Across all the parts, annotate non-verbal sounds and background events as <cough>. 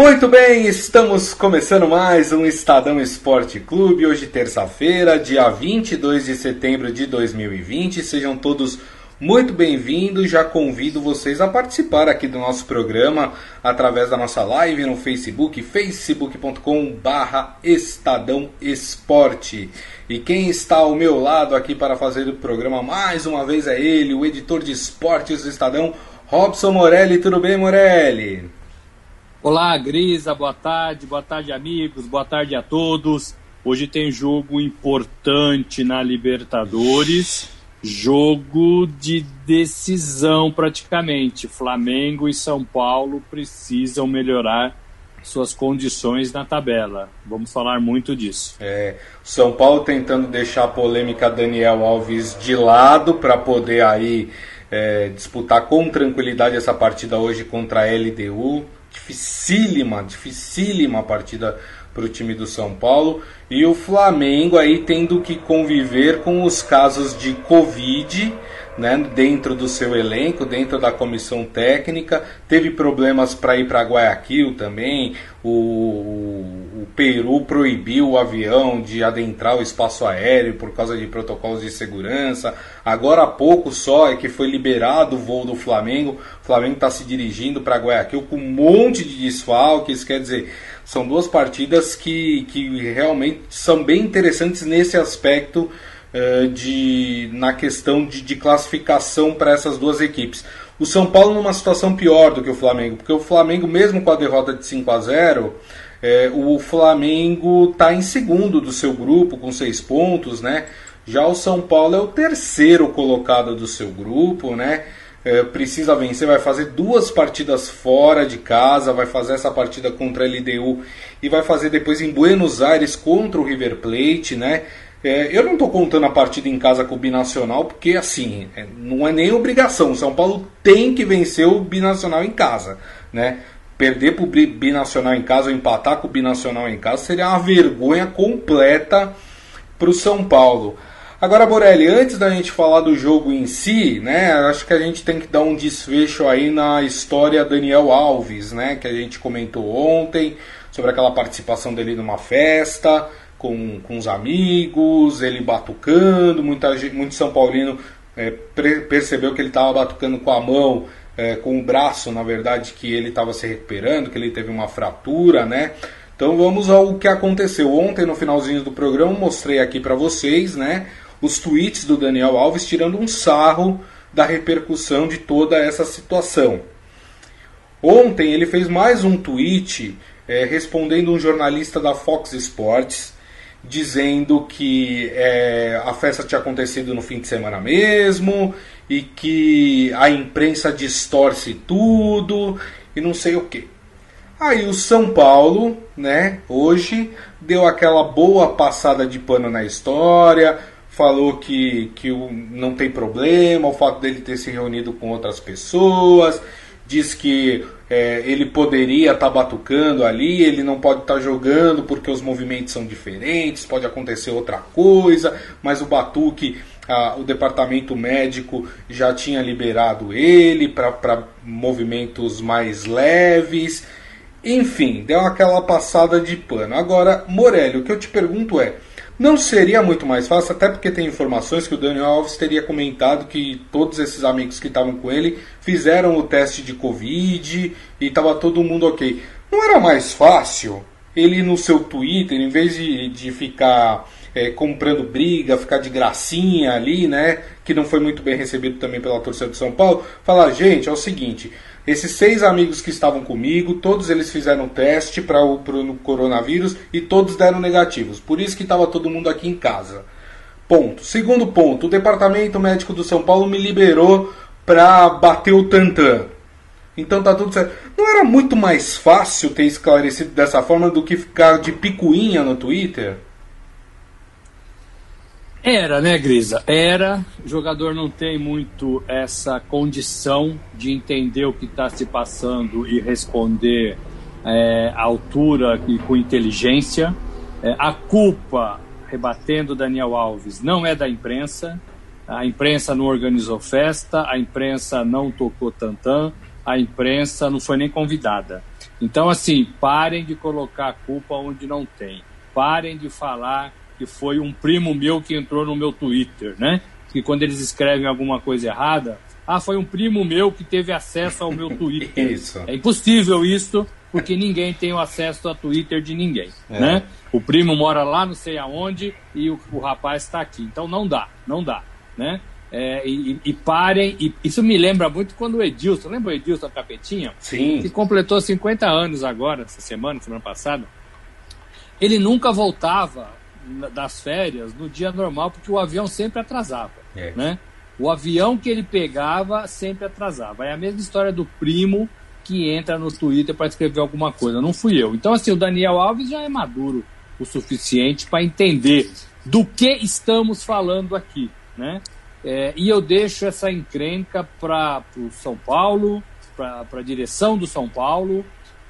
Muito bem, estamos começando mais um Estadão Esporte Clube. Hoje, terça-feira, dia 22 de setembro de 2020. Sejam todos muito bem-vindos. Já convido vocês a participar aqui do nosso programa através da nossa live no Facebook, facebook.com/barra Estadão Esporte. E quem está ao meu lado aqui para fazer o programa mais uma vez é ele, o editor de esportes do Estadão, Robson Morelli. Tudo bem, Morelli? Olá, Grisa, boa tarde, boa tarde, amigos, boa tarde a todos. Hoje tem jogo importante na Libertadores, jogo de decisão praticamente. Flamengo e São Paulo precisam melhorar suas condições na tabela. Vamos falar muito disso. É, São Paulo tentando deixar a polêmica Daniel Alves de lado para poder aí é, disputar com tranquilidade essa partida hoje contra a LDU dificílima, dificílima partida para o time do São Paulo. E o Flamengo aí tendo que conviver com os casos de Covid né, dentro do seu elenco, dentro da comissão técnica. Teve problemas para ir para Guayaquil também. O, Peru proibiu o avião de adentrar o espaço aéreo por causa de protocolos de segurança. Agora há pouco só é que foi liberado o voo do Flamengo. O Flamengo está se dirigindo para Guayaquil com um monte de desfalques. Quer dizer, são duas partidas que, que realmente são bem interessantes nesse aspecto uh, de, na questão de, de classificação para essas duas equipes. O São Paulo numa situação pior do que o Flamengo, porque o Flamengo, mesmo com a derrota de 5 a 0 é, o Flamengo está em segundo do seu grupo com seis pontos, né? Já o São Paulo é o terceiro colocado do seu grupo, né? É, precisa vencer, vai fazer duas partidas fora de casa, vai fazer essa partida contra a LDU e vai fazer depois em Buenos Aires contra o River Plate, né? É, eu não estou contando a partida em casa com o Binacional, porque assim, é, não é nem obrigação. O São Paulo tem que vencer o Binacional em casa. Né? Perder para o Binacional em casa ou empatar com o Binacional em casa seria uma vergonha completa para o São Paulo. Agora, Borelli, antes da gente falar do jogo em si, né, acho que a gente tem que dar um desfecho aí na história Daniel Alves, né, que a gente comentou ontem, sobre aquela participação dele numa festa, com, com os amigos, ele batucando, muita, muito São Paulino é, percebeu que ele estava batucando com a mão, é, com o braço, na verdade, que ele estava se recuperando, que ele teve uma fratura, né? Então vamos ao que aconteceu. Ontem, no finalzinho do programa, mostrei aqui para vocês, né? Os tweets do Daniel Alves tirando um sarro da repercussão de toda essa situação. Ontem ele fez mais um tweet é, respondendo um jornalista da Fox Sports dizendo que é, a festa tinha acontecido no fim de semana mesmo e que a imprensa distorce tudo e não sei o que. Aí o São Paulo, né, hoje deu aquela boa passada de pano na história, falou que, que não tem problema o fato dele ter se reunido com outras pessoas, diz que é, ele poderia estar tá batucando ali, ele não pode estar tá jogando porque os movimentos são diferentes, pode acontecer outra coisa, mas o batuque, o departamento médico já tinha liberado ele para movimentos mais leves. Enfim, deu aquela passada de pano. Agora, Morelli, o que eu te pergunto é não seria muito mais fácil, até porque tem informações que o Daniel Alves teria comentado que todos esses amigos que estavam com ele fizeram o teste de Covid e estava todo mundo ok. Não era mais fácil ele no seu Twitter, em vez de, de ficar é, comprando briga, ficar de gracinha ali, né? Que não foi muito bem recebido também pela torcida de São Paulo, falar, gente, é o seguinte, esses seis amigos que estavam comigo, todos eles fizeram teste para o pro coronavírus e todos deram negativos. Por isso que estava todo mundo aqui em casa. Ponto. Segundo ponto, o departamento médico do São Paulo me liberou para bater o tantã. Então tá tudo certo. Não era muito mais fácil ter esclarecido dessa forma do que ficar de picuinha no Twitter? Era, né, Grisa? Era. O jogador não tem muito essa condição de entender o que está se passando e responder é, à altura e com inteligência. É, a culpa, rebatendo Daniel Alves, não é da imprensa. A imprensa não organizou festa, a imprensa não tocou tantã, a imprensa não foi nem convidada. Então, assim, parem de colocar a culpa onde não tem. Parem de falar que foi um primo meu que entrou no meu Twitter, né? Que quando eles escrevem alguma coisa errada, ah, foi um primo meu que teve acesso ao meu <laughs> Twitter. isso. É impossível isso, porque ninguém tem o acesso ao Twitter de ninguém, é. né? O primo mora lá, não sei aonde, e o, o rapaz está aqui. Então não dá, não dá, né? É, e, e, parem, e isso me lembra muito quando o Edilson, lembra o Edilson Capetinha? Sim. Que completou 50 anos agora, essa semana, semana passada. Ele nunca voltava das férias no dia normal, porque o avião sempre atrasava, é. né? O avião que ele pegava sempre atrasava. É a mesma história do primo que entra no Twitter para escrever alguma coisa. Não fui eu. Então, assim, o Daniel Alves já é maduro o suficiente para entender do que estamos falando aqui, né? É, e eu deixo essa encrenca para o São Paulo, para a direção do São Paulo,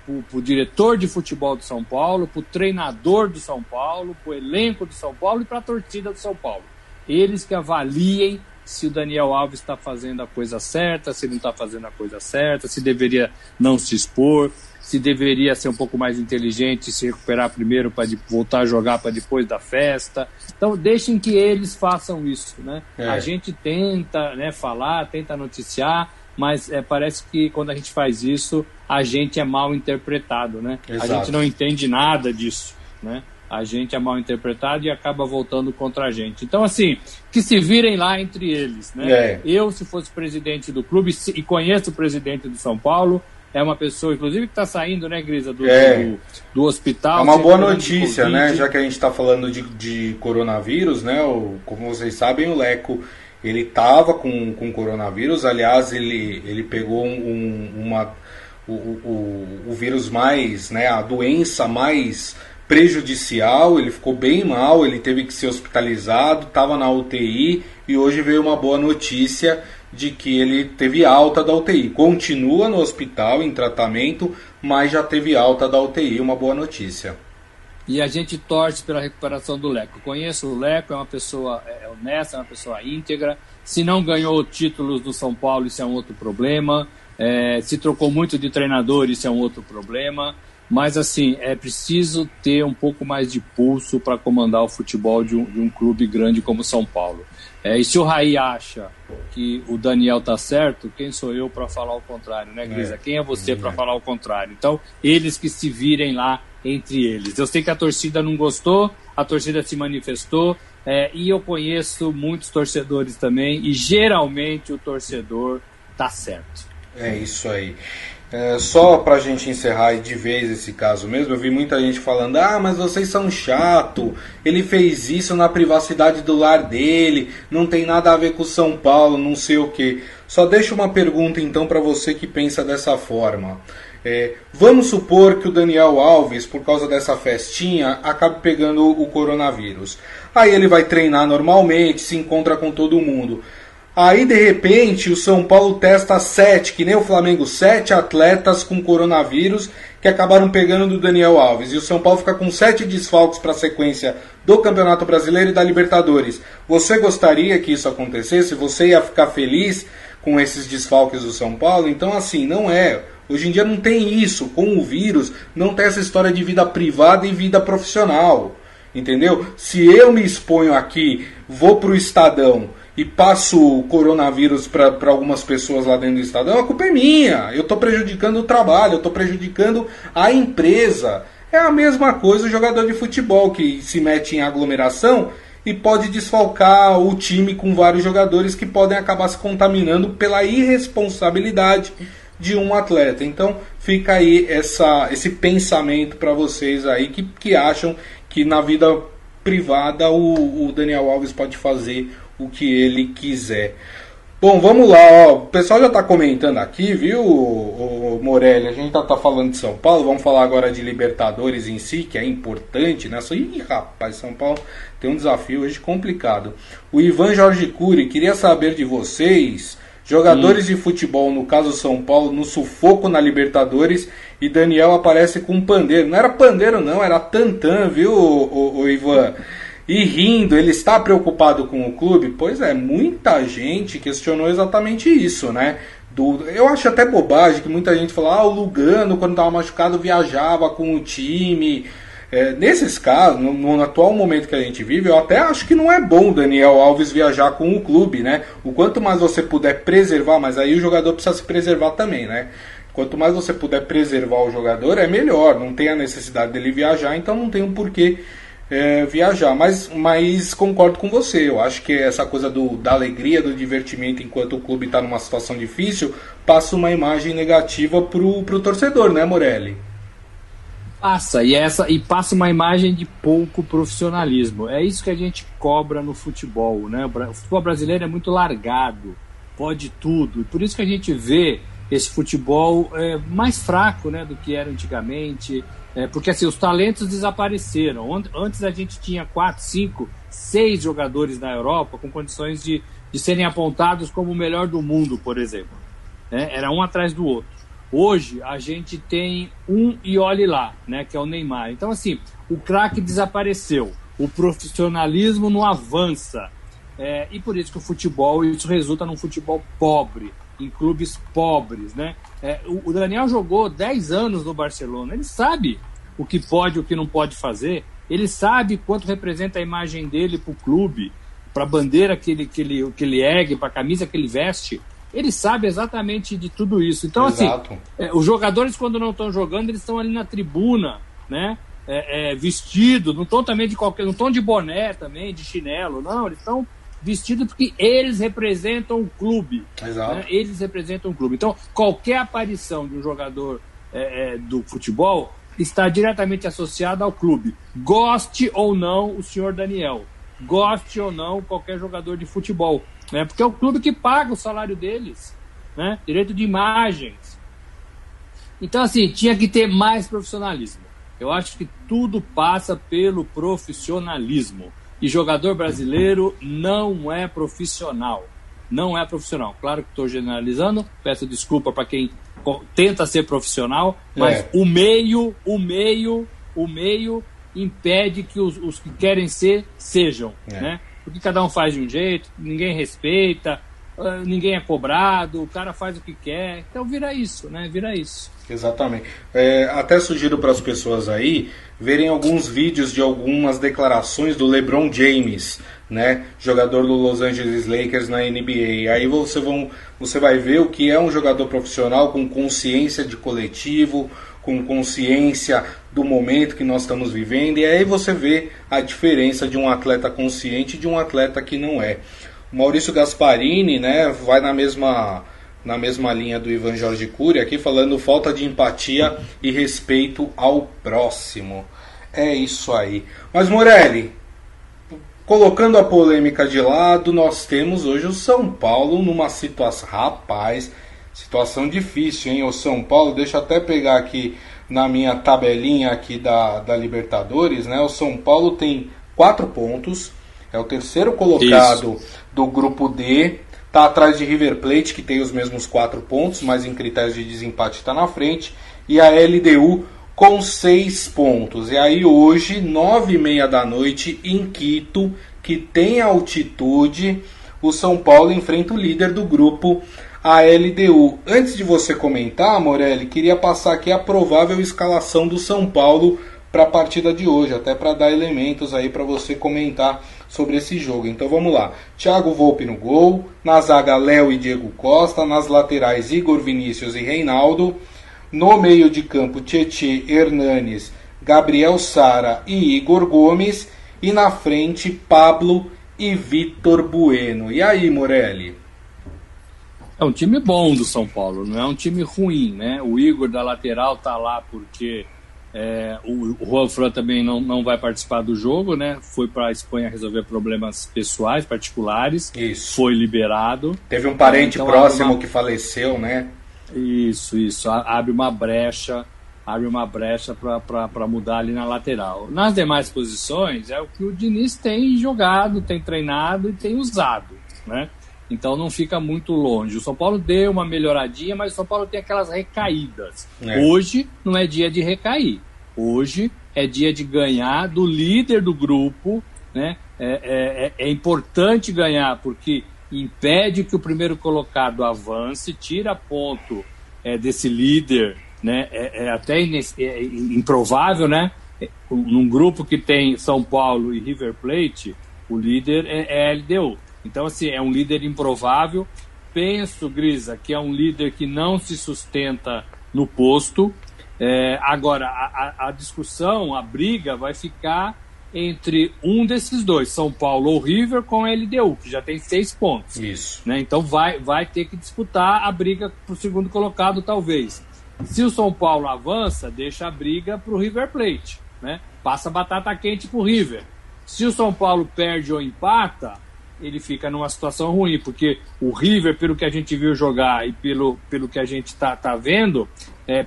para o diretor de futebol do São Paulo, para o treinador do São Paulo, para o elenco do São Paulo e para a torcida do São Paulo. Eles que avaliem se o Daniel Alves está fazendo a coisa certa, se não está fazendo a coisa certa, se deveria não se expor, se deveria ser um pouco mais inteligente e se recuperar primeiro para voltar a jogar para depois da festa. Então deixem que eles façam isso, né? É. A gente tenta, né, falar, tenta noticiar, mas é, parece que quando a gente faz isso, a gente é mal interpretado, né? Exato. A gente não entende nada disso, né? A gente é mal interpretado e acaba voltando contra a gente. Então, assim, que se virem lá entre eles, né? É. Eu, se fosse presidente do clube e conheço o presidente do São Paulo, é uma pessoa, inclusive, que está saindo, né, Grisa, do, é. do, do, hospital. É uma boa notícia, né? Já que a gente está falando de, de coronavírus, né? O, como vocês sabem, o Leco ele estava com, com coronavírus. Aliás, ele, ele pegou um, uma, o, o, o vírus mais, né? A doença mais prejudicial, ele ficou bem mal, ele teve que ser hospitalizado, estava na UTI e hoje veio uma boa notícia de que ele teve alta da UTI. Continua no hospital em tratamento, mas já teve alta da UTI, uma boa notícia. E a gente torce pela recuperação do Leco. Conheço o Leco, é uma pessoa é, honesta, é uma pessoa íntegra. Se não ganhou títulos do São Paulo, isso é um outro problema. É, se trocou muito de treinador, isso é um outro problema. Mas, assim, é preciso ter um pouco mais de pulso para comandar o futebol de um, de um, clube grande como São Paulo. É, e se o Raí acha que o Daniel tá certo, quem sou eu para falar o contrário, né, Grisa? É. Quem é você para é. falar o contrário? Então, eles que se virem lá entre eles. Eu sei que a torcida não gostou, a torcida se manifestou, é, e eu conheço muitos torcedores também, e geralmente o torcedor tá certo. É isso aí. É, só pra gente encerrar de vez esse caso mesmo, eu vi muita gente falando: ah, mas vocês são chato, ele fez isso na privacidade do lar dele, não tem nada a ver com São Paulo, não sei o que. Só deixo uma pergunta então para você que pensa dessa forma. É, vamos supor que o Daniel Alves, por causa dessa festinha, acabe pegando o coronavírus. Aí ele vai treinar normalmente, se encontra com todo mundo. Aí de repente o São Paulo testa sete, que nem o Flamengo, sete atletas com coronavírus que acabaram pegando do Daniel Alves. E o São Paulo fica com sete desfalques para a sequência do Campeonato Brasileiro e da Libertadores. Você gostaria que isso acontecesse? Você ia ficar feliz com esses desfalques do São Paulo? Então, assim, não é. Hoje em dia não tem isso. Com o vírus, não tem essa história de vida privada e vida profissional. Entendeu? Se eu me exponho aqui, vou para o Estadão e passo o coronavírus para algumas pessoas lá dentro do estado, a culpa é minha. Eu estou prejudicando o trabalho, eu estou prejudicando a empresa. É a mesma coisa o jogador de futebol que se mete em aglomeração e pode desfalcar o time com vários jogadores que podem acabar se contaminando pela irresponsabilidade de um atleta. Então fica aí essa, esse pensamento para vocês aí que, que acham que na vida privada o, o Daniel Alves pode fazer o que ele quiser. Bom, vamos lá, ó. o pessoal já está comentando aqui, viu, o, Morelli? A gente está tá falando de São Paulo, vamos falar agora de Libertadores em si, que é importante, né? Só, ih, rapaz, São Paulo tem um desafio hoje complicado. O Ivan Jorge Cury, queria saber de vocês, jogadores de futebol, no caso São Paulo, no sufoco na Libertadores, e Daniel aparece com um pandeiro. Não era pandeiro, não, era tantã, viu, o, o, o Ivan? e rindo, ele está preocupado com o clube? Pois é, muita gente questionou exatamente isso, né? do. Eu acho até bobagem que muita gente fala, ah, o Lugano, quando estava machucado, viajava com o time. É, nesses casos, no, no, atual momento que a gente vive, eu até acho que não é bom o Daniel Alves viajar com o clube, né? O quanto mais você puder preservar, mas aí o jogador precisa se preservar também, né? Quanto mais você puder preservar o jogador, é melhor. Não tem a necessidade dele viajar, então não tem um porquê é, viajar. Mas, mas concordo com você. Eu acho que essa coisa do, da alegria, do divertimento enquanto o clube está numa situação difícil, passa uma imagem negativa pro, pro torcedor, né, Morelli? Passa, e, essa, e passa uma imagem de pouco profissionalismo. É isso que a gente cobra no futebol. Né? O futebol brasileiro é muito largado, pode tudo. E por isso que a gente vê esse futebol é, mais fraco né, do que era antigamente. É, porque assim, os talentos desapareceram. Antes a gente tinha quatro, cinco, seis jogadores na Europa com condições de, de serem apontados como o melhor do mundo, por exemplo. É, era um atrás do outro. Hoje a gente tem um e olhe lá, né, que é o Neymar. Então, assim, o craque desapareceu, o profissionalismo não avança. É, e por isso que o futebol, isso resulta num futebol pobre, em clubes pobres, né? É, o, o, Daniel jogou 10 anos no Barcelona, ele sabe o que pode e o que não pode fazer, ele sabe quanto representa a imagem dele para o clube, para a bandeira que ele, que, ele, que ele ergue, para a camisa que ele veste, ele sabe exatamente de tudo isso. Então, assim, Exato. assim, é, os jogadores, quando não estão jogando, eles estão ali na tribuna, né? É, é, vestido, não estão também de qualquer. não estão de boné também, de chinelo, não, eles estão vestido porque eles representam o clube. Né? Eles representam o clube. Então, qualquer aparição de um jogador é, é, do futebol está diretamente associada ao clube. Goste ou não o senhor Daniel. Goste ou não qualquer jogador de futebol. Né? Porque é o clube que paga o salário deles. Né? Direito de imagens. Então, assim, tinha que ter mais profissionalismo. Eu acho que tudo passa pelo profissionalismo. E jogador brasileiro não é profissional. Não é profissional. Claro que estou generalizando, peço desculpa para quem tenta ser profissional, mas é. o meio, o meio, o meio impede que os, os que querem ser sejam, é. né? Porque cada um faz de um jeito, ninguém respeita, ninguém é cobrado, o cara faz o que quer, então vira isso, né? Vira isso. Exatamente. É, até sugiro para as pessoas aí verem alguns vídeos de algumas declarações do LeBron James, né, jogador do Los Angeles Lakers na NBA. Aí você, vão, você vai ver o que é um jogador profissional com consciência de coletivo, com consciência do momento que nós estamos vivendo, e aí você vê a diferença de um atleta consciente e de um atleta que não é. Maurício Gasparini, né, vai na mesma na mesma linha do Ivan Jorge Cury, aqui falando falta de empatia e respeito ao próximo. É isso aí. Mas Morelli, colocando a polêmica de lado, nós temos hoje o São Paulo numa situação. Rapaz, situação difícil, hein? O São Paulo, deixa eu até pegar aqui na minha tabelinha aqui da, da Libertadores, né? O São Paulo tem quatro pontos, é o terceiro colocado Isso. do grupo D, Está atrás de River Plate, que tem os mesmos quatro pontos, mas em critérios de desempate está na frente. E a LDU com seis pontos. E aí hoje, nove e meia da noite, em Quito, que tem altitude, o São Paulo enfrenta o líder do grupo, a LDU. Antes de você comentar, Morelli, queria passar aqui a provável escalação do São Paulo para a partida de hoje, até para dar elementos aí para você comentar sobre esse jogo. Então vamos lá. Thiago Volpe no gol, na zaga Léo e Diego Costa, nas laterais Igor Vinícius e Reinaldo, no meio de campo Tietê Hernanes, Gabriel Sara e Igor Gomes e na frente Pablo e Vitor Bueno. E aí, Morelli? É um time bom do São Paulo, não é um time ruim, né? O Igor da lateral tá lá porque é, o, o Juan Fran também não, não vai participar do jogo, né? Foi para a Espanha resolver problemas pessoais, particulares. Isso. Foi liberado. Teve um parente então, próximo uma... que faleceu, né? Isso, isso. Abre uma brecha, abre uma brecha para mudar ali na lateral. Nas demais posições, é o que o Diniz tem jogado, tem treinado e tem usado, né? Então não fica muito longe. O São Paulo deu uma melhoradinha, mas o São Paulo tem aquelas recaídas. É. Hoje não é dia de recair. Hoje é dia de ganhar do líder do grupo. Né? É, é, é, é importante ganhar, porque impede que o primeiro colocado avance, tira ponto é, desse líder, né? É, é até improvável, né? Num grupo que tem São Paulo e River Plate, o líder é, é LDU. Então, assim, é um líder improvável. Penso, Grisa, que é um líder que não se sustenta no posto. É, agora, a, a, discussão, a briga vai ficar entre um desses dois, São Paulo ou River, com a LDU, que já tem seis pontos. Isso. Né? Então vai, vai ter que disputar a briga para o segundo colocado, talvez. Se o São Paulo avança, deixa a briga para o River Plate. Né? Passa batata quente para o River. Se o São Paulo perde ou empata, ele fica numa situação ruim, porque o River, pelo que a gente viu jogar e pelo, pelo que a gente está tá vendo, é,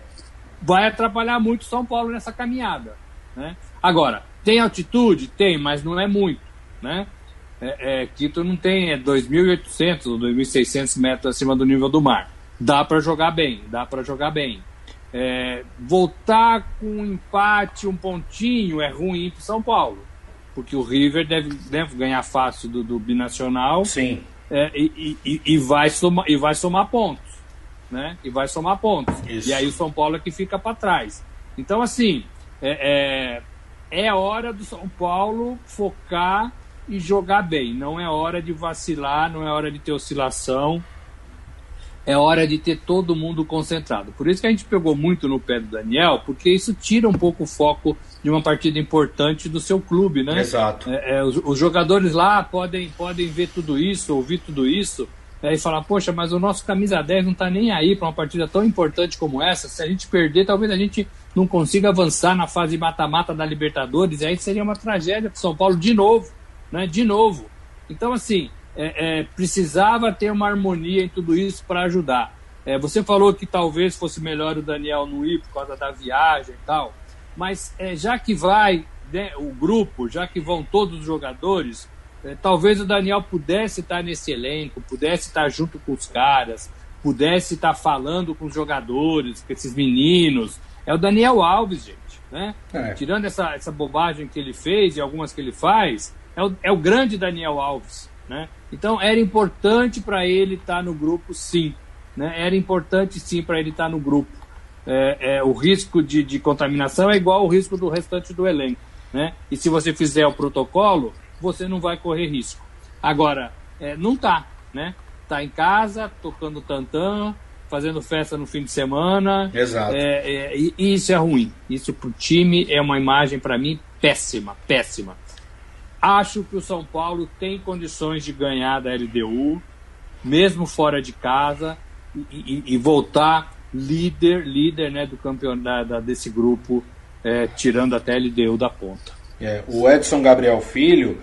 vai atrapalhar muito o São Paulo nessa caminhada. Né? Agora, tem altitude? Tem, mas não é muito. Né? É, é, Quito não tem, é 2.800 ou 2.600 metros acima do nível do mar. Dá para jogar bem, dá para jogar bem. É, voltar com um empate, um pontinho, é ruim para São Paulo porque o River deve, deve ganhar fácil do, do binacional. Sim. É, e, e, e, vai somar, e vai somar pontos. Né? E vai somar pontos. Isso. E aí o São Paulo é que fica para trás. Então, assim, é, é, é hora do São Paulo focar e jogar bem. Não é hora de vacilar, não é hora de ter oscilação é hora de ter todo mundo concentrado. Por isso que a gente pegou muito no pé do Daniel, porque isso tira um pouco o foco de uma partida importante do seu clube, né? Exato. É, é, os, os, jogadores lá podem, podem ver tudo isso, ouvir tudo isso, é, e falar, poxa, mas o nosso camisa 10 não está nem aí para uma partida tão importante como essa. Se a gente perder, talvez a gente não consiga avançar na fase mata-mata da Libertadores, e aí seria uma tragédia para São Paulo de novo, né? De novo. Então, assim, é, é, precisava ter uma harmonia em tudo isso para ajudar. É, você falou que talvez fosse melhor o Daniel não ir por causa da viagem e tal, mas é, já que vai né, o grupo, já que vão todos os jogadores, é, talvez o Daniel pudesse estar nesse elenco, pudesse estar junto com os caras, pudesse estar falando com os jogadores, com esses meninos. É o Daniel Alves, gente. Né? É. Tirando essa, essa bobagem que ele fez e algumas que ele faz, é o, é o grande Daniel Alves. Né? Então era importante para ele estar tá no grupo, sim. Né? Era importante sim para ele estar tá no grupo. É, é, o risco de, de, contaminação é igual ao risco do restante do elenco. Né? E se você fizer o protocolo, você não vai correr risco. Agora, é, não tá, né? Tá em casa, tocando tantã, fazendo festa no fim de semana. Exato. É, é, e isso é ruim. Isso pro time é uma imagem para mim péssima, péssima. Acho que o São Paulo tem condições de ganhar da LDU, mesmo fora de casa, e, e, e voltar líder, líder né, do campeonato desse grupo, é, tirando até a LDU da ponta. É, o Edson Gabriel Filho,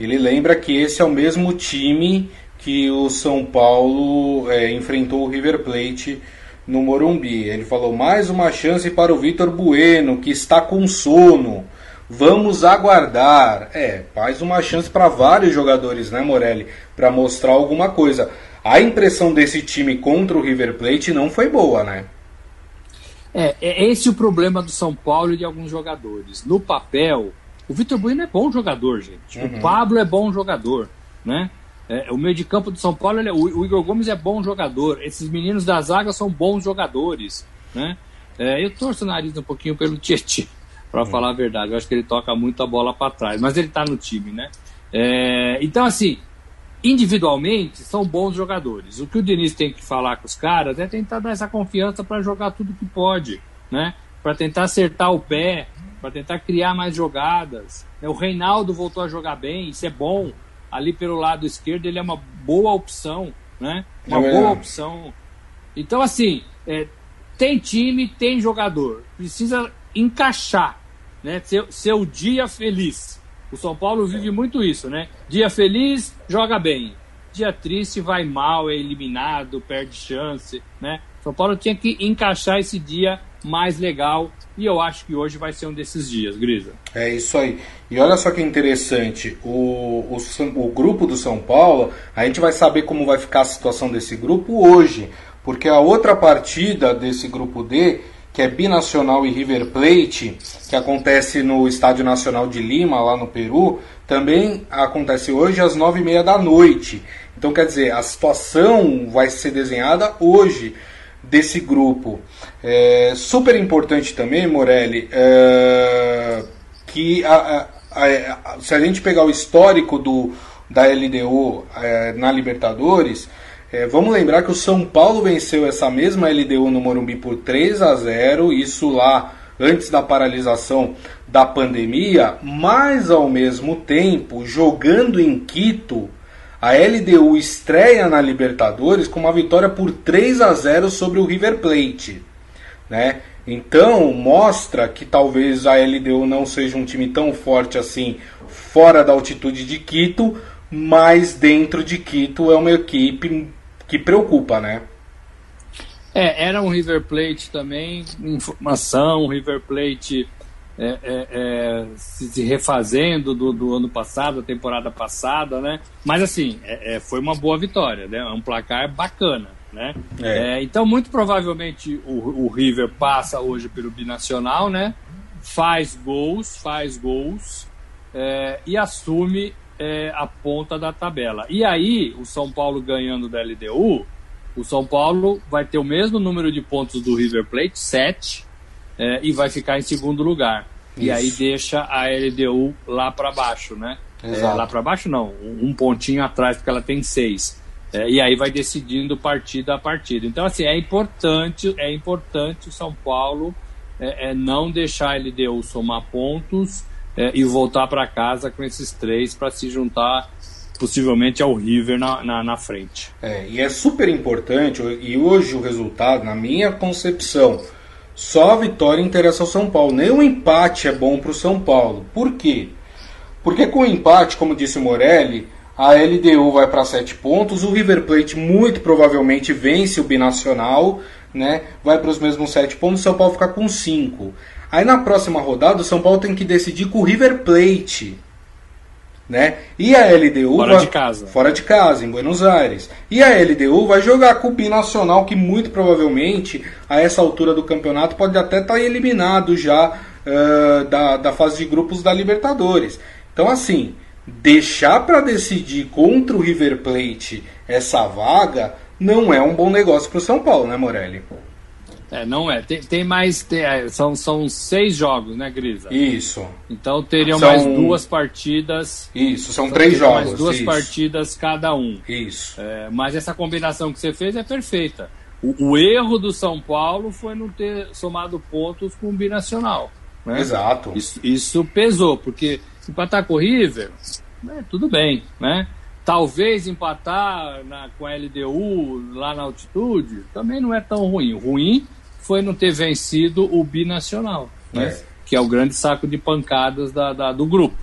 ele lembra que esse é o mesmo time que o São Paulo é, enfrentou o River Plate no Morumbi. Ele falou mais uma chance para o Vitor Bueno, que está com sono. Vamos aguardar. É, faz uma chance para vários jogadores, né, Morelli? Para mostrar alguma coisa. A impressão desse time contra o River Plate não foi boa, né? É, é esse o problema do São Paulo e de alguns jogadores. No papel, o Vitor Bueno é bom jogador, gente. Uhum. O Pablo é bom jogador, né? É, o meio de campo do São Paulo, é, o, o, Igor Gomes é bom jogador. Esses meninos da zaga são bons jogadores, né? É, eu torço o nariz um pouquinho pelo Tietchan para hum. falar a verdade. Eu acho que ele toca muito a bola para trás, mas ele está no time, né? É, então, assim, individualmente são bons jogadores. O que o Diniz tem que falar com os caras é tentar dar essa confiança para jogar tudo que pode, né? Para tentar acertar o pé, para tentar criar mais jogadas. O Reinaldo voltou a jogar bem, isso é bom. Ali pelo lado esquerdo ele é uma boa opção, né? Uma é boa opção. Então, assim, é, tem time, tem jogador. Precisa encaixar, né? Seu, seu dia feliz. O São Paulo vive muito isso, né? Dia feliz, joga bem. Dia triste, vai mal, é eliminado, perde chance, né? São Paulo tinha que encaixar esse dia mais legal e eu acho que hoje vai ser um desses dias, Grisa. É isso aí. E olha só que interessante, o, o, o grupo do São Paulo, a gente vai saber como vai ficar a situação desse grupo hoje, porque a outra partida desse grupo D que é Binacional e River Plate, que acontece no Estádio Nacional de Lima, lá no Peru, também acontece hoje às nove e meia da noite. Então, quer dizer, a situação vai ser desenhada hoje desse grupo. É, super importante também, Morelli, é, que a, a, a, se a gente pegar o histórico do, da LDU é, na Libertadores, é, vamos lembrar que o São Paulo venceu essa mesma LDU no Morumbi por 3 a 0, isso lá antes da paralisação da pandemia, mas ao mesmo tempo, jogando em Quito, a LDU estreia na Libertadores com uma vitória por 3 a 0 sobre o River Plate, né? Então mostra que talvez a LDU não seja um time tão forte assim fora da altitude de Quito, mas dentro de Quito é uma equipe que preocupa, né? É, era um River Plate também, informação, um River Plate é, é, é, se refazendo do, do, ano passado, da temporada passada, né? Mas assim, é, é, foi uma boa vitória, né? É um placar bacana, né? Então, muito provavelmente o, o, River passa hoje pelo binacional, né? Faz gols, faz gols e assume é, a ponta da tabela. E aí, o São Paulo ganhando da LDU, o São Paulo vai ter o mesmo número de pontos do River Plate, 7, é, e vai ficar em segundo lugar. Isso. E aí deixa a LDU lá para baixo, né? É, lá para baixo não, um pontinho atrás, porque ela tem 6. É, e aí vai decidindo partida a partida. Então, assim, é importante, é importante o São Paulo é, é não deixar a LDU somar pontos é, e voltar para casa com esses três para se juntar possivelmente ao River na, na, na, frente. É, e é super importante, e hoje o resultado, na minha concepção, só a vitória interessa ao São Paulo. Nem o empate é bom para o São Paulo. Por quê? Porque com o empate, como disse o Morelli, a LDU vai para sete pontos, o River Plate muito provavelmente vence o Binacional, né? vai para os mesmos sete pontos, o São Paulo fica com cinco. Aí na próxima rodada o São Paulo tem que decidir com o River Plate. Né? E a LDU fora vai, de casa. Fora de casa, em Buenos Aires. E a LDU vai jogar com o Binacional, que muito provavelmente, a essa altura do campeonato, pode até estar tá eliminado já uh, da, da fase de grupos da Libertadores. Então, assim, deixar para decidir contra o River Plate essa vaga não é um bom negócio para o São Paulo, né, Morelli? É, não é. Tem, tem mais. Tem, é, são, são seis jogos, né, Grisa? Isso. Então teriam são... mais duas partidas. Isso, são três jogos. Mais duas isso. partidas cada um. Isso. É, mas essa combinação que você fez é perfeita. O, o, erro do São Paulo foi não ter somado pontos com o Binacional. Né? Exato. Isso, isso pesou, porque empatar com o River, né, tudo bem, né? Talvez empatar na, com a LDU lá na altitude também não é tão ruim. Ruim foi não ter vencido o binacional, né? É. que é o grande saco de pancadas da, da do grupo.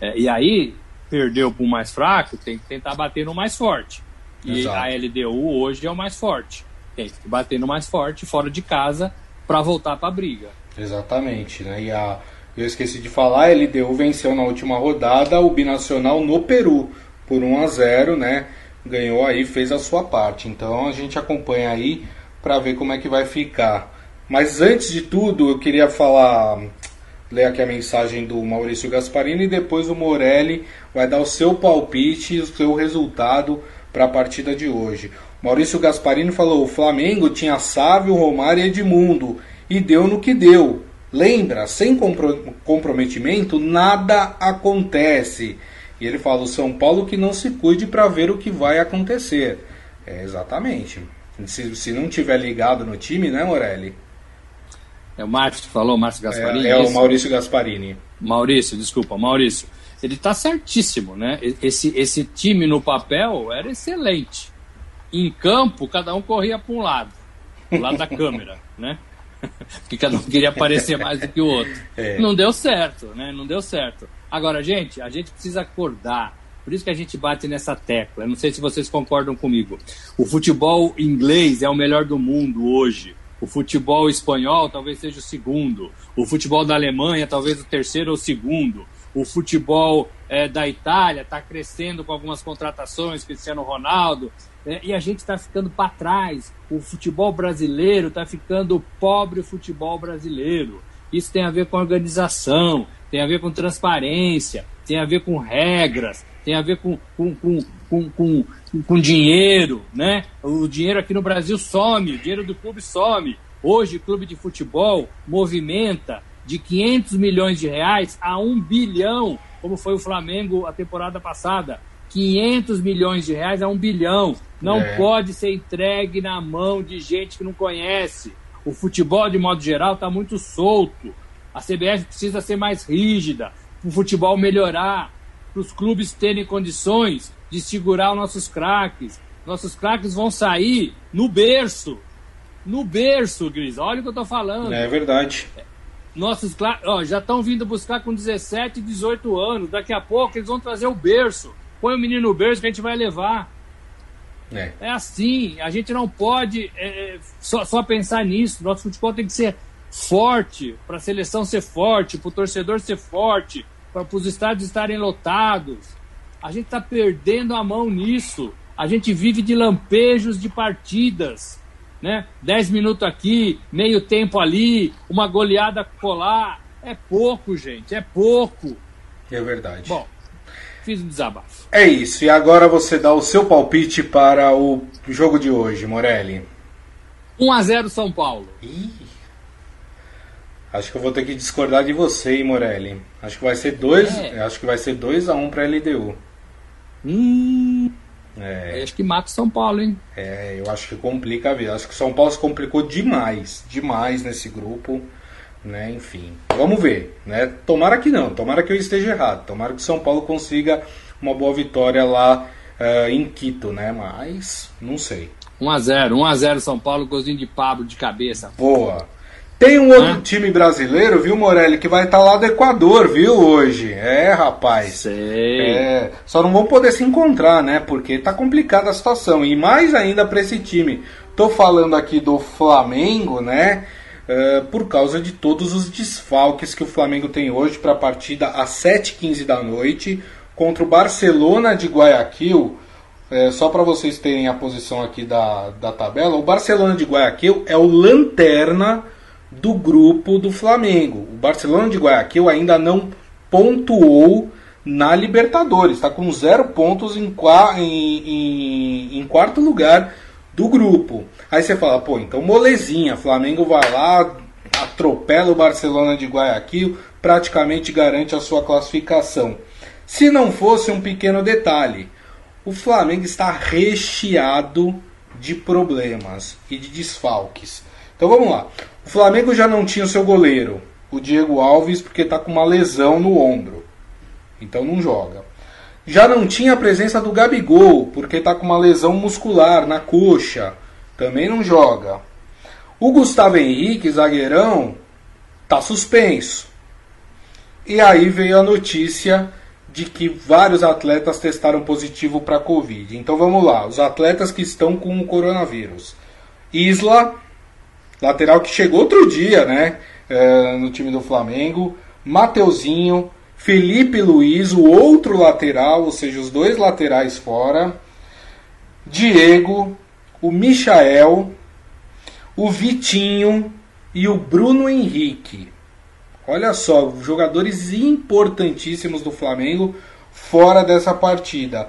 É, e aí, perdeu para o mais fraco, tem que tentar bater no mais forte. E Exato. a LDU hoje é o mais forte. Tem que bater no mais forte, fora de casa, para voltar para a briga. Exatamente. Né? E a, eu esqueci de falar, a LDU venceu na última rodada o binacional no Peru por 1 a 0 né? Ganhou aí, fez a sua parte. Então a gente acompanha aí para ver como é que vai ficar. Mas antes de tudo, eu queria falar, ler aqui a mensagem do Maurício Gasparini e depois o Morelli vai dar o seu palpite e o seu resultado para a partida de hoje. Maurício Gasparini falou: o Flamengo tinha Sávio, Romário e Edmundo e deu no que deu. Lembra, sem comprometimento nada acontece. E ele fala: o São Paulo que não se cuide para ver o que vai acontecer. É, exatamente. Se, se não tiver ligado no time, né, Morelli? É o Márcio que falou, Márcio Gasparini? É, é o Maurício Gasparini. Maurício, desculpa, Maurício. Ele está certíssimo, né? Esse, esse time no papel era excelente. Em campo, cada um corria para um lado, do lado da câmera, <laughs> né? Porque cada um queria aparecer mais do que o outro. É. Não deu certo, né? Não deu certo. Agora, gente, a gente precisa acordar. Por isso que a gente bate nessa tecla. Eu não sei se vocês concordam comigo. O futebol inglês é o melhor do mundo hoje. O futebol espanhol talvez seja o segundo. O futebol da Alemanha talvez o terceiro ou segundo. O futebol é, da Itália está crescendo com algumas contratações, Cristiano Ronaldo. é, e a gente está ficando para trás. O futebol brasileiro está ficando pobre, o futebol brasileiro. Isso tem a ver com organização, tem a ver com transparência, tem a ver com regras, tem a ver com, com, com, com, com, com dinheiro, né? O dinheiro aqui no Brasil some, o dinheiro do clube some. Hoje, o clube de futebol movimenta de 500 milhões de reais a 1 bilhão, como foi o Flamengo a temporada passada. 500 milhões de reais a 1 bilhão. Não é. pode ser entregue na mão de gente que não conhece. O futebol, de modo geral, está muito solto. A CBF precisa ser mais rígida, o futebol melhorar, para os clubes terem condições de segurar os nossos craques. Nossos craques vão sair no berço. No berço, Gris. Olha o que eu estou falando. É verdade. Nossos craques já estão vindo buscar com 17, 18 anos. Daqui a pouco eles vão trazer o berço. Põe o menino no berço que a gente vai levar. É, é assim. A gente não pode é, é só, só pensar nisso. Nosso futebol tem que ser forte, para a seleção ser forte, para o torcedor ser forte, para os estádios estarem lotados. A gente está perdendo a mão nisso. A gente vive de lampejos de partidas. Né? Dez minutos aqui, meio tempo ali, uma goleada colar. É pouco, gente, é pouco. É verdade. Bom, fiz um desabafo. É isso. E agora você dá o seu palpite para o jogo de hoje, Morelli. 1 a 0 São Paulo. Ih. Acho que eu vou ter que discordar de você, hein, Morelli. Acho que vai ser 2 é. acho que vai ser 2 a 1 um para LDU. Hum. É. Acho que mata o São Paulo, hein? É, eu acho que complica a vida. Acho que o São Paulo se complicou demais, demais nesse grupo, né? Enfim, vamos ver, né? Tomara que não, tomara que eu esteja errado, tomara que o São Paulo consiga uma boa vitória lá uh, em Quito, né? Mas não sei. 1 a 0, 1 a 0 São Paulo, golzinho de Pablo de cabeça. Boa. Tem um outro time brasileiro, viu, Morelli, que vai estar tá lá do Equador, viu, hoje. É, rapaz. Sei. É, só não vão poder se encontrar, né? Porque tá complicada a situação. E mais ainda para esse time. Tô falando aqui do Flamengo, né? É, por causa de todos os desfalques que o Flamengo tem hoje para a partida às 7h15 da noite contra o Barcelona de Guayaquil. É, só para vocês terem a posição aqui da, da tabela, o Barcelona de Guayaquil é o lanterna do grupo do Flamengo. O Barcelona de Guayaquil ainda não pontuou na Libertadores, está com zero pontos em, em, em, quarto lugar do grupo. Aí você fala, pô, então molezinha, Flamengo vai lá, atropela o Barcelona de Guayaquil, praticamente garante a sua classificação. Se não fosse um pequeno detalhe, o Flamengo está recheado de problemas e de desfalques. Então vamos lá. O Flamengo já não tinha o seu goleiro, o Diego Alves, porque está com uma lesão no ombro. Então não joga. Já não tinha a presença do Gabigol, porque está com uma lesão muscular na coxa. Também não joga. O Gustavo Henrique, zagueirão, está suspenso. E aí veio a notícia de que vários atletas testaram positivo para a Covid. Então vamos lá, os atletas que estão com o coronavírus. Isla, Lateral que chegou outro dia, né? É, no time do Flamengo. Mateuzinho, Felipe Luiz, o outro lateral, ou seja, os dois laterais fora. Diego, o Michael, o Vitinho e o Bruno Henrique. Olha só, jogadores importantíssimos do Flamengo fora dessa partida.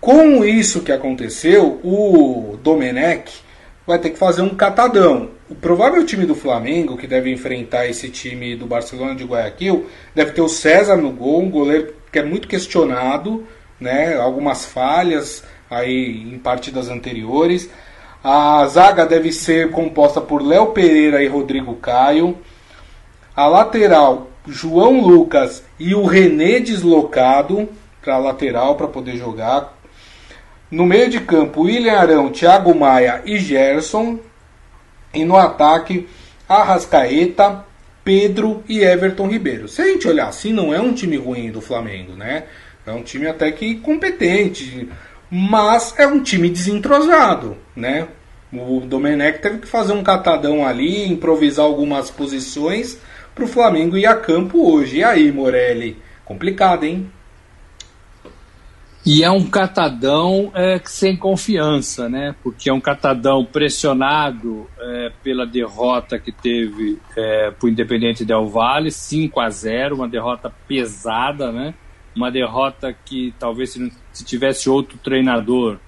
Com isso que aconteceu, o Domenech vai ter que fazer um catadão. O provável time do Flamengo, que deve enfrentar esse time do Barcelona de Guayaquil, deve ter o César no gol, um goleiro que é muito questionado, né? algumas falhas aí em partidas anteriores. A zaga deve ser composta por Léo Pereira e Rodrigo Caio. A lateral, João Lucas e o René deslocado para a lateral para poder jogar. No meio de campo, William Arão, Thiago Maia e Gerson. E no ataque, Arrascaeta, Pedro e Everton Ribeiro. Se a gente olhar assim, não é um time ruim do Flamengo, né? É um time até que competente, mas é um time desentrosado, né? O Domenech teve que fazer um catadão ali, improvisar algumas posições para o Flamengo ir a campo hoje. E aí, Morelli? Complicado, hein? E é um catadão é, sem confiança, né? Porque é um catadão pressionado é, pela derrota que teve é, para o Independente Del Valle, 5 a 0 uma derrota pesada, né? Uma derrota que talvez se, se tivesse outro treinador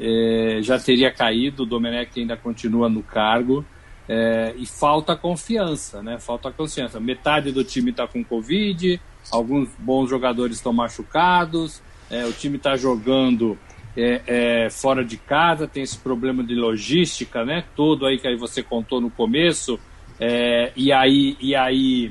é, já teria caído, o Domenech ainda continua no cargo. É, e falta confiança, né? Falta confiança. Metade do time está com Covid, alguns bons jogadores estão machucados, é, o time está jogando é, é, fora de casa, tem esse problema de logística, né? Todo aí que aí você contou no começo, é, e aí, e aí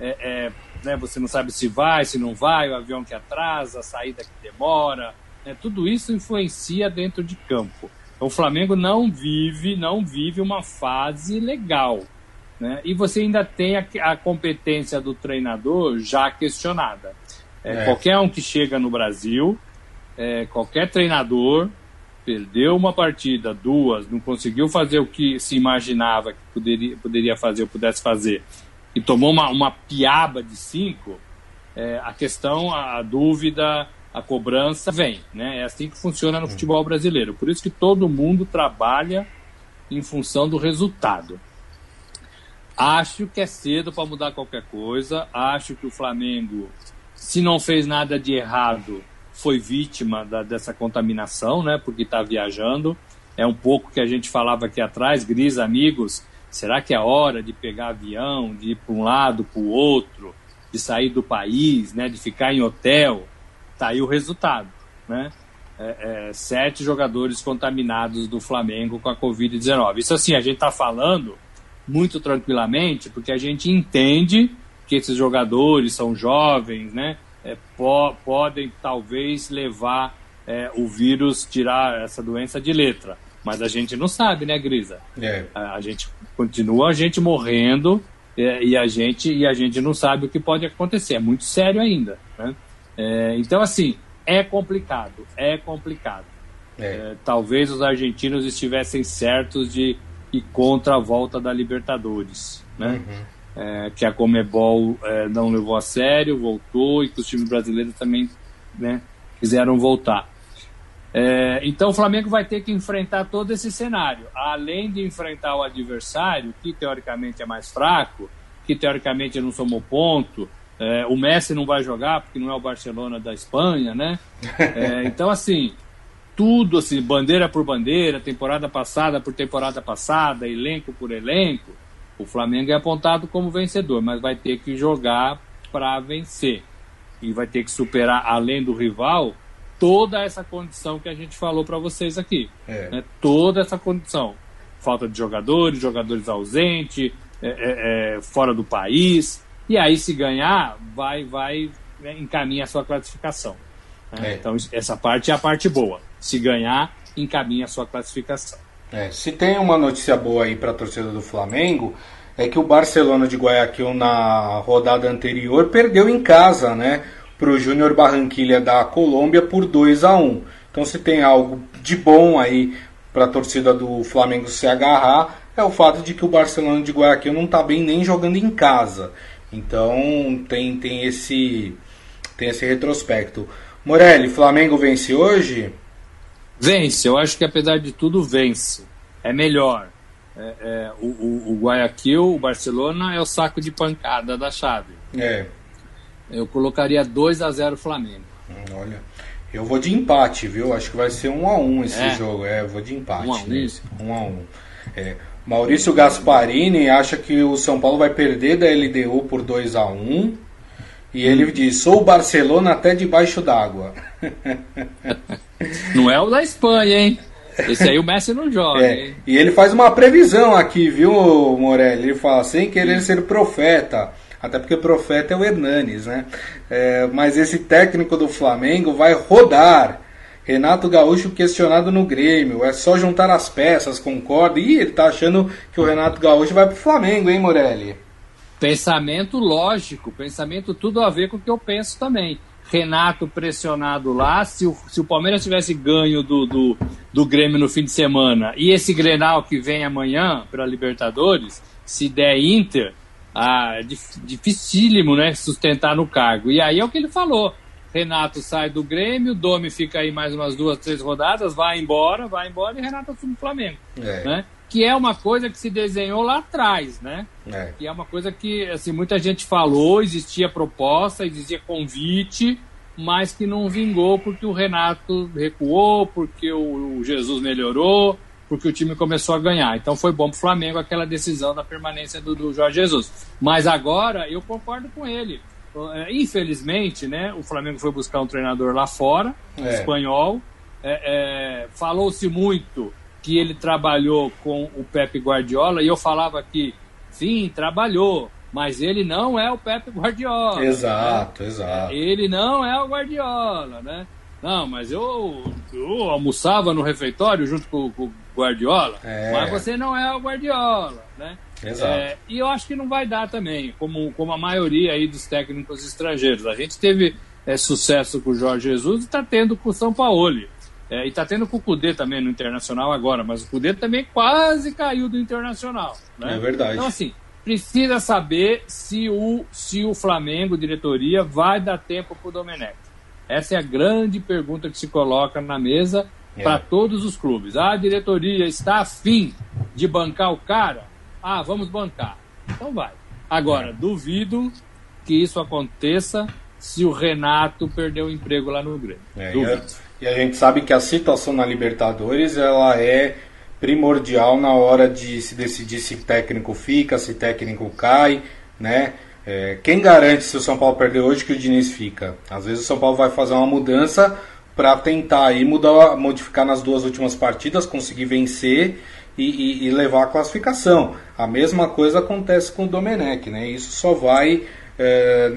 é, é, né, você não sabe se vai, se não vai, o avião que atrasa, a saída que demora, né? tudo isso influencia dentro de campo. Então, o Flamengo não vive, não vive uma fase legal. Né? E você ainda tem a, a competência do treinador já questionada. É, é. Qualquer um que chega no Brasil, é, qualquer treinador, perdeu uma partida, duas, não conseguiu fazer o que se imaginava que poderia, poderia fazer ou pudesse fazer, e tomou uma, uma piaba de cinco, é, a questão, a, a dúvida, a cobrança vem, né? É assim que funciona no futebol brasileiro. Por isso que todo mundo trabalha em função do resultado. Acho que é cedo para mudar qualquer coisa. Acho que o Flamengo, se não fez nada de errado, foi vítima da, dessa contaminação, né? Porque está viajando. É um pouco que a gente falava aqui atrás, Gris, amigos. Será que é hora de pegar avião, de ir para um lado, para o outro, de sair do país, né? De ficar em hotel? Tá aí o resultado, né? É, é, sete jogadores contaminados do Flamengo com a Covid-19. Isso assim, a gente está falando muito tranquilamente, porque a gente entende que esses jogadores são jovens, né? É, po podem talvez levar é, o vírus, tirar essa doença de letra. Mas a gente não sabe, né, Grisa? É. A, a, gente continua a gente morrendo é, e, a gente, e a gente não sabe o que pode acontecer. É muito sério ainda, né? É, então, assim, é complicado, é complicado. É. Talvez os argentinos estivessem certos de ir contra a volta da Libertadores, né? Uhum. É, que a Comebol é, não levou a sério, voltou e que os times brasileiros também né, quiseram voltar. É, então o Flamengo vai ter que enfrentar todo esse cenário, além de enfrentar o adversário, que teoricamente é mais fraco, que teoricamente não somou ponto, é, o Messi não vai jogar porque não é o Barcelona da Espanha, né? É, então, assim, tudo assim, bandeira por bandeira, temporada passada por temporada passada, elenco por elenco, o Flamengo é apontado como vencedor, mas vai ter que jogar para vencer. E vai ter que superar, além do rival, toda essa condição que a gente falou para vocês aqui. É. Né? Toda essa condição. Falta de jogadores, jogadores ausentes, é, é, é fora do país. E aí, se ganhar, vai, vai né, encaminha a sua classificação. Né? É. Então, essa parte é a parte boa. Se ganhar, encaminha a sua classificação. É, se tem uma notícia boa aí para a torcida do Flamengo, é que o Barcelona de Guayaquil na rodada anterior perdeu em casa, né, para o Júnior Barranquilha da Colômbia por 2 a 1. Então, se tem algo de bom aí para a torcida do Flamengo se agarrar, é o fato de que o Barcelona de Guayaquil não está bem nem jogando em casa. Então tem, tem esse tem esse retrospecto. Morelli, Flamengo vence hoje? Vence, eu acho que apesar de tudo vence. É melhor. É, é, o, o, o, Guayaquil, o Barcelona é o saco de pancada da chave. É. Eu colocaria 2 a 0 Flamengo. Hum, olha, eu vou de empate, viu? Acho que vai ser 1 um a 1 um esse é. jogo. É, eu vou de empate 1 um a 1 nesse. 1 a 1 é. Maurício Gasparini acha que o São Paulo vai perder da LDU por 2 a 1 e ele diz: sou o Barcelona até debaixo d'água. <laughs> Não é o da Espanha, hein? Esse aí o Messi não joga. É, e ele faz uma previsão aqui, viu, Morelli? Ele fala sem querer ser profeta. Até porque profeta é o Hernanes, né? É, mas esse técnico do Flamengo vai rodar. Renato Gaúcho questionado no Grêmio. É só juntar as peças, concorda? Ih, ele tá achando que o Renato Gaúcho vai pro Flamengo, hein, Morelli? Pensamento lógico, pensamento tudo a ver com o que eu penso também. Renato pressionado lá, se o, se o Palmeiras tivesse ganho do, do, do Grêmio no fim de semana e esse Grenal que vem amanhã para Libertadores, se der Inter, ah, é dificílimo né, sustentar no cargo. E aí é o que ele falou Renato sai do Grêmio, Domi fica aí mais umas duas, três rodadas, vai embora, vai embora e Renato assume o Flamengo. É. Né? Que é uma coisa que se desenhou lá atrás, né? É. Que é uma coisa que assim, muita gente falou, existia proposta, existia convite, mas que não vingou porque o Renato recuou, porque o, Jesus melhorou, porque o time começou a ganhar. Então foi bom para o Flamengo aquela decisão da permanência do, do Jorge Jesus. Mas agora eu concordo com ele é, infelizmente, né, o Flamengo foi buscar um treinador lá fora, é. espanhol. É, é, Falou-se muito que ele trabalhou com o Pepe Guardiola, e eu falava que, sim, trabalhou, mas ele não é o Pepe Guardiola. Exato, né? exato. Ele não é o Guardiola, né? Não, mas eu, eu almoçava no refeitório junto com, com o Guardiola, é. mas você não é o Guardiola, né? Exato. É, e eu acho que não vai dar também, como, como a maioria aí dos técnicos estrangeiros. A gente teve é, sucesso com o Jorge Jesus e está tendo com o São Paulo. É, e está tendo com o Cudê também no Internacional agora, mas o Cudê também quase caiu do Internacional. Né? É verdade. Então, assim, precisa saber se o, se o Flamengo, diretoria, vai dar tempo para o Domenech. Essa é a grande pergunta que se coloca na mesa é. para todos os clubes. A diretoria está afim de bancar o cara? Ah, vamos bancar. Então vai. Agora, duvido que isso aconteça se o Renato perder o emprego lá no Grêmio. É, a, e, a, gente sabe que a situação na Libertadores ela é primordial na hora de se decidir se técnico fica, se técnico cai, né? É, quem garante se o São Paulo perder hoje que o Diniz fica? Às vezes o São Paulo vai fazer uma mudança para tentar aí mudar, modificar nas duas últimas partidas, conseguir vencer e, e, e, levar a classificação. A mesma coisa acontece com o Domenech, né? Isso só vai. É,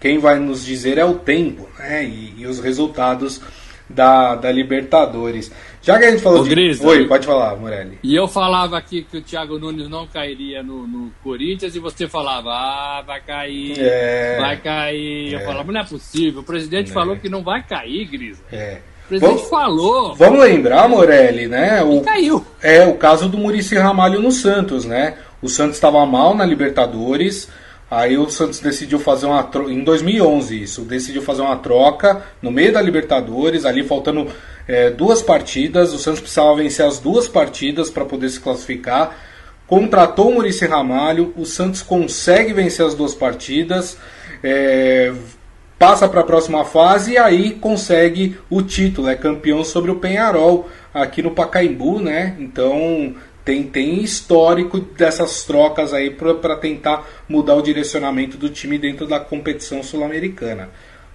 quem vai nos dizer é o tempo né? e, e os resultados da, da Libertadores. Já que a gente falou Ô, de. Gris, Oi, pode falar, Morelli. E eu falava aqui que o Thiago Nunes não cairia no, no Corinthians e você falava, ah, vai cair, é... vai cair. É... Eu falava, não é possível. O presidente é... falou que não vai cair, Gris. É. O presidente vamos, falou. Vamos lembrar, Morelli, né? O, caiu. É o caso do Murici Ramalho no Santos, né? O Santos estava mal na Libertadores. Aí o Santos decidiu fazer uma troca, em 2011 isso, decidiu fazer uma troca no meio da Libertadores, ali faltando é, duas partidas, o Santos precisava vencer as duas partidas para poder se classificar, contratou o Murici Ramalho, o Santos consegue vencer as duas partidas, é, passa para a próxima fase e aí consegue o título, é campeão sobre o Penharol aqui no Pacaembu, né? Então tem, tem histórico dessas trocas aí para tentar mudar o direcionamento do time dentro da competição sul-americana.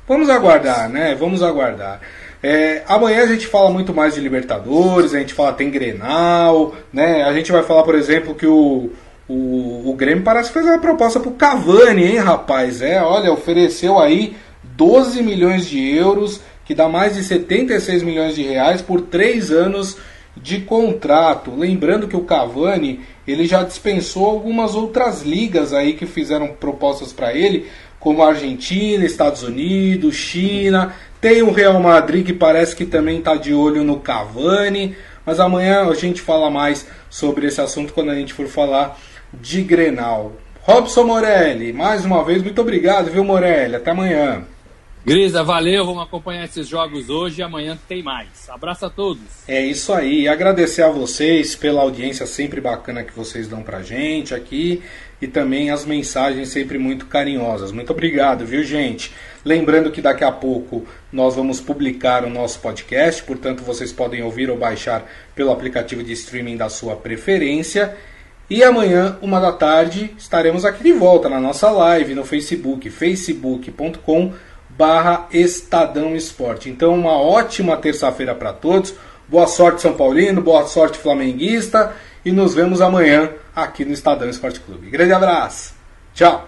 Vamos aguardar, né? Vamos aguardar. É, amanhã a gente fala muito mais de Libertadores, a gente fala tem Grenal, né? A gente vai falar, por exemplo, que o, o, o Grêmio parece que fez uma proposta pro Cavani, hein, rapaz? É, olha, ofereceu aí 12 milhões de euros, que dá mais de 76 milhões de reais por três anos de contrato. Lembrando que o Cavani ele já dispensou algumas outras ligas aí que fizeram propostas para ele, como Argentina, Estados Unidos, China. Tem o Real Madrid que parece que também está de olho no Cavani. Mas amanhã a gente fala mais sobre esse assunto quando a gente for falar de Grenal. Robson Morelli, mais uma vez, muito obrigado, viu, Morelli? Até amanhã. Grisa, valeu, vamos acompanhar esses jogos hoje e amanhã tem mais. Abraço a todos. É isso aí, agradecer a vocês pela audiência sempre bacana que vocês dão pra gente aqui e também as mensagens sempre muito carinhosas. Muito obrigado, viu, gente? Lembrando que daqui a pouco nós vamos publicar o nosso podcast, portanto vocês podem ouvir ou baixar pelo aplicativo de streaming da sua preferência. E amanhã, uma da tarde, estaremos aqui de volta na nossa live no Facebook, facebook.com barra Estadão Esporte. Então, uma ótima terça-feira para todos. Boa sorte, São Paulino, boa sorte, flamenguista. E nos vemos amanhã aqui no Estadão Esporte Clube. Grande abraço. Tchau.